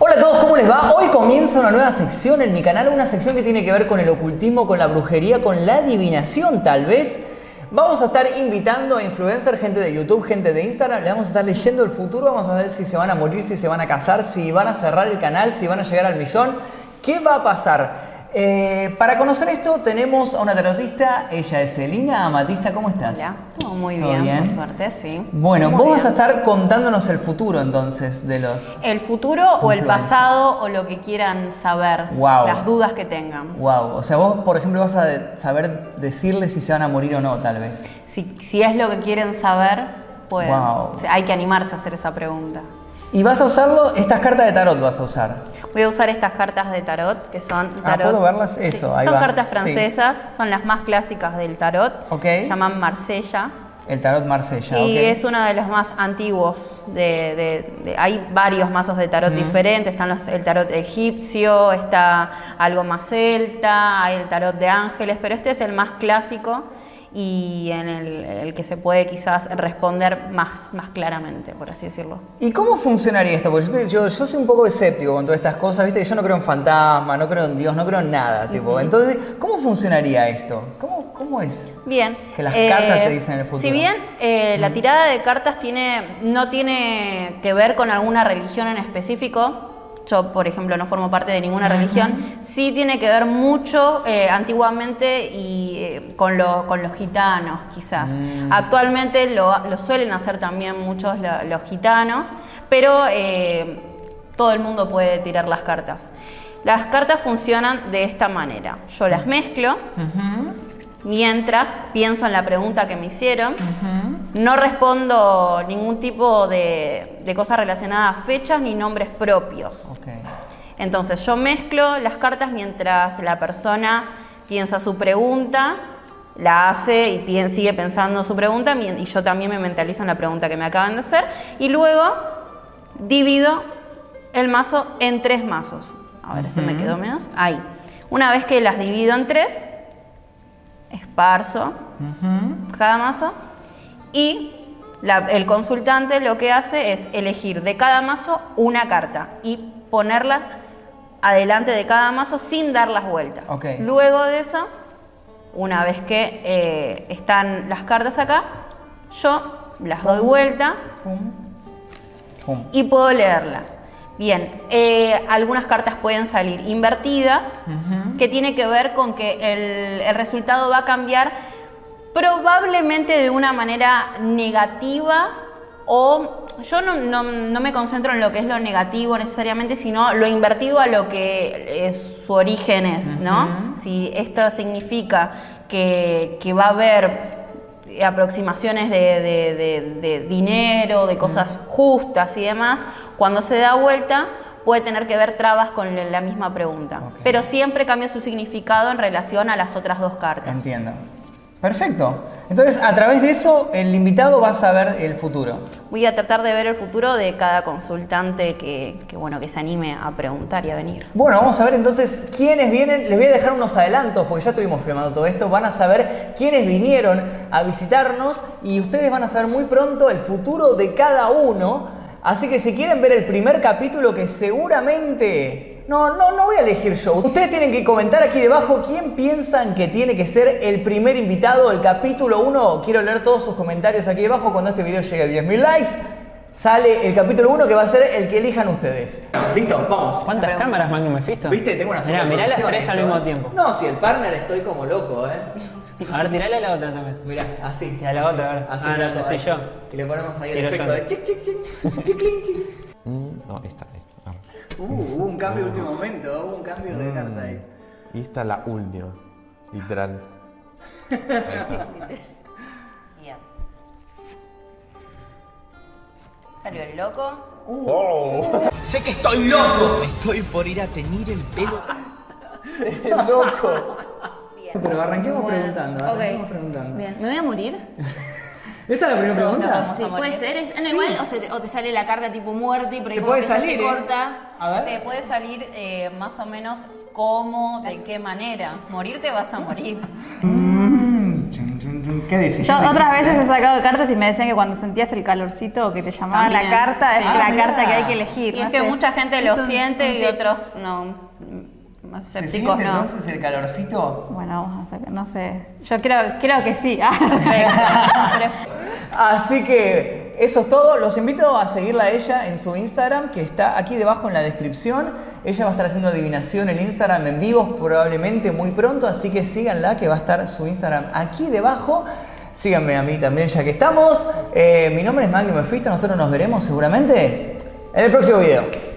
Hola a todos, ¿cómo les va? Hoy comienza una nueva sección en mi canal, una sección que tiene que ver con el ocultismo, con la brujería, con la adivinación tal vez. Vamos a estar invitando a influencers, gente de YouTube, gente de Instagram, le vamos a estar leyendo el futuro, vamos a ver si se van a morir, si se van a casar, si van a cerrar el canal, si van a llegar al millón. ¿Qué va a pasar? Eh, para conocer esto tenemos a una tarotista, ella es Celina Amatista, ¿cómo estás? Todo muy ¿Todo bien, bien? por suerte, sí. Bueno, Muy vos vas a estar contándonos el futuro entonces de los... El futuro o el pasado o lo que quieran saber, Wow. las dudas que tengan. Wow, o sea, vos por ejemplo vas a saber decirles si se van a morir o no, tal vez. Si, si es lo que quieren saber, pues Wow. o sea, hay que animarse a hacer esa pregunta. Y vas a usarlo, estas cartas de tarot vas a usar. Voy a usar estas cartas de tarot, que son Ah, tarot. ¿puedo verlas? Eso, ahí son va. cartas Sí. francesas, son las más clásicas del tarot. Ok. Se llaman Marsella. El tarot Marsella, Y es uno de los más antiguos. De, de- de- hay varios mazos de tarot diferentes. Están los- el tarot egipcio, está algo más celta, hay el tarot de ángeles, pero este es el más clásico y en el, el que se puede quizás responder más, más claramente, por así decirlo. ¿Y cómo funcionaría esto? Porque yo, te- yo, yo soy un poco escéptico con todas estas cosas, viste yo no creo en fantasmas, no creo en Dios, no creo en nada, tipo. Entonces, ¿cómo funcionaría esto? ¿Cómo, cómo es? Bien. Que las cartas te dicen el futuro. Si bien eh, la tirada de cartas tiene, no tiene que ver con alguna religión en específico, yo por ejemplo no formo parte de ninguna religión, sí tiene que ver mucho eh, antiguamente y eh, con, lo- con los gitanos quizás. Mm. Actualmente lo, lo suelen hacer también muchos lo- los gitanos, pero eh, todo el mundo puede tirar las cartas. Las cartas funcionan de esta manera. Yo las mezclo, mientras pienso en la pregunta que me hicieron. No respondo ningún tipo de, de cosa relacionada a fechas ni nombres propios. Entonces yo mezclo las cartas mientras la persona piensa su pregunta, la hace y sigue pensando su pregunta y yo también me mentalizo en la pregunta que me acaban de hacer y luego divido el mazo en tres mazos. A ver, este me quedó menos. Ahí. Una vez que las divido en tres, esparzo cada mazo y la- el consultante lo que hace es elegir de cada mazo una carta y ponerla adelante de cada mazo sin dar las vueltas. Luego de eso, una vez que eh, están las cartas acá, yo las doy vuelta Pum. Pum. y puedo leerlas. Bien, eh, algunas cartas pueden salir invertidas, que tiene que ver con que el, el resultado va a cambiar probablemente de una manera negativa o yo no, no- no me concentro en lo que es lo negativo necesariamente, sino lo invertido a lo que es su origen es, ¿no? Si esto significa que, que va a haber aproximaciones de, de- de- de dinero, de cosas justas y demás, cuando se da vuelta puede tener que ver trabas con la misma pregunta. Pero siempre cambia su significado en relación a las otras dos cartas. Entiendo. Perfecto. Entonces, a través de eso, el invitado va a saber el futuro. Voy a tratar de ver el futuro de cada consultante que, que, bueno, que se anime a preguntar y a venir. Bueno, vamos a ver entonces quiénes vienen. Les voy a dejar unos adelantos porque ya estuvimos filmando todo esto. Van a saber quiénes vinieron a visitarnos y ustedes van a saber muy pronto el futuro de cada uno. Así que si quieren ver el primer capítulo que seguramente... No, no, no voy a elegir yo. Ustedes tienen que comentar aquí debajo quién piensan que tiene que ser el primer invitado del capítulo 1. Quiero leer todos sus comentarios aquí debajo cuando este video llegue a 10.000 likes. Sale el capítulo 1 que va a ser el que elijan ustedes. Listo, vamos. ¿Cuántas cámaras, Magnum Mephisto? ¿Viste? Tengo una Mirá, mirá las tres al mismo ¿eh? tiempo. No, si el partner estoy como loco, ¿eh? A ver, tirale a la otra también. Mirá, así. Y a la otra, a ver. Así Ah, no, estoy ahí. yo. Y le ponemos ahí el Tiro yo. efecto de chic, chic, chic, chiclin, chic. Mm, no, esta, esta. Uh, hubo un cambio de último momento, hubo un cambio de carta ahí. Y esta es la última, literal. Bien. Salió el loco. Sé que estoy loco. Estoy por ir a teñir el pelo. loco. Bien. Pero arranquemos Bueno, preguntando, ok. arranquemos preguntando. Bien. ¿Me voy a morir? ¿Esa es la primera Todos nos pregunta? Sí, morir. puede ser. Es, no, Sí. igual, o, se te, o te sale la carta tipo muerte y por ahí Te como puede que ya salir, se ¿eh? corta. A ver. Te puede salir eh, más o menos cómo, de qué manera. Morirte vas a morir. Mm, chun, chun, chun. qué Yo decisión otras veces he sacado cartas y me decían que cuando sentías el calorcito o que te llamaban También, la carta, es sí. la Ah, carta que hay que elegir. Y no es que sé. mucha gente lo siente y otros no. Más ¿Se escépticos siente no. entonces el calorcito? Bueno, vamos a sacar, no sé. Yo creo, creo que sí. Así que eso es todo. Los invito a seguirla a ella en su Instagram, que está aquí debajo en la descripción. Ella va a estar haciendo adivinación en Instagram en vivo probablemente muy pronto, así que síganla, que va a estar su Instagram aquí debajo. Síganme a mí también, ya que estamos. Eh, mi nombre es Magnum Mefisto. Nosotros nos veremos seguramente en el próximo video.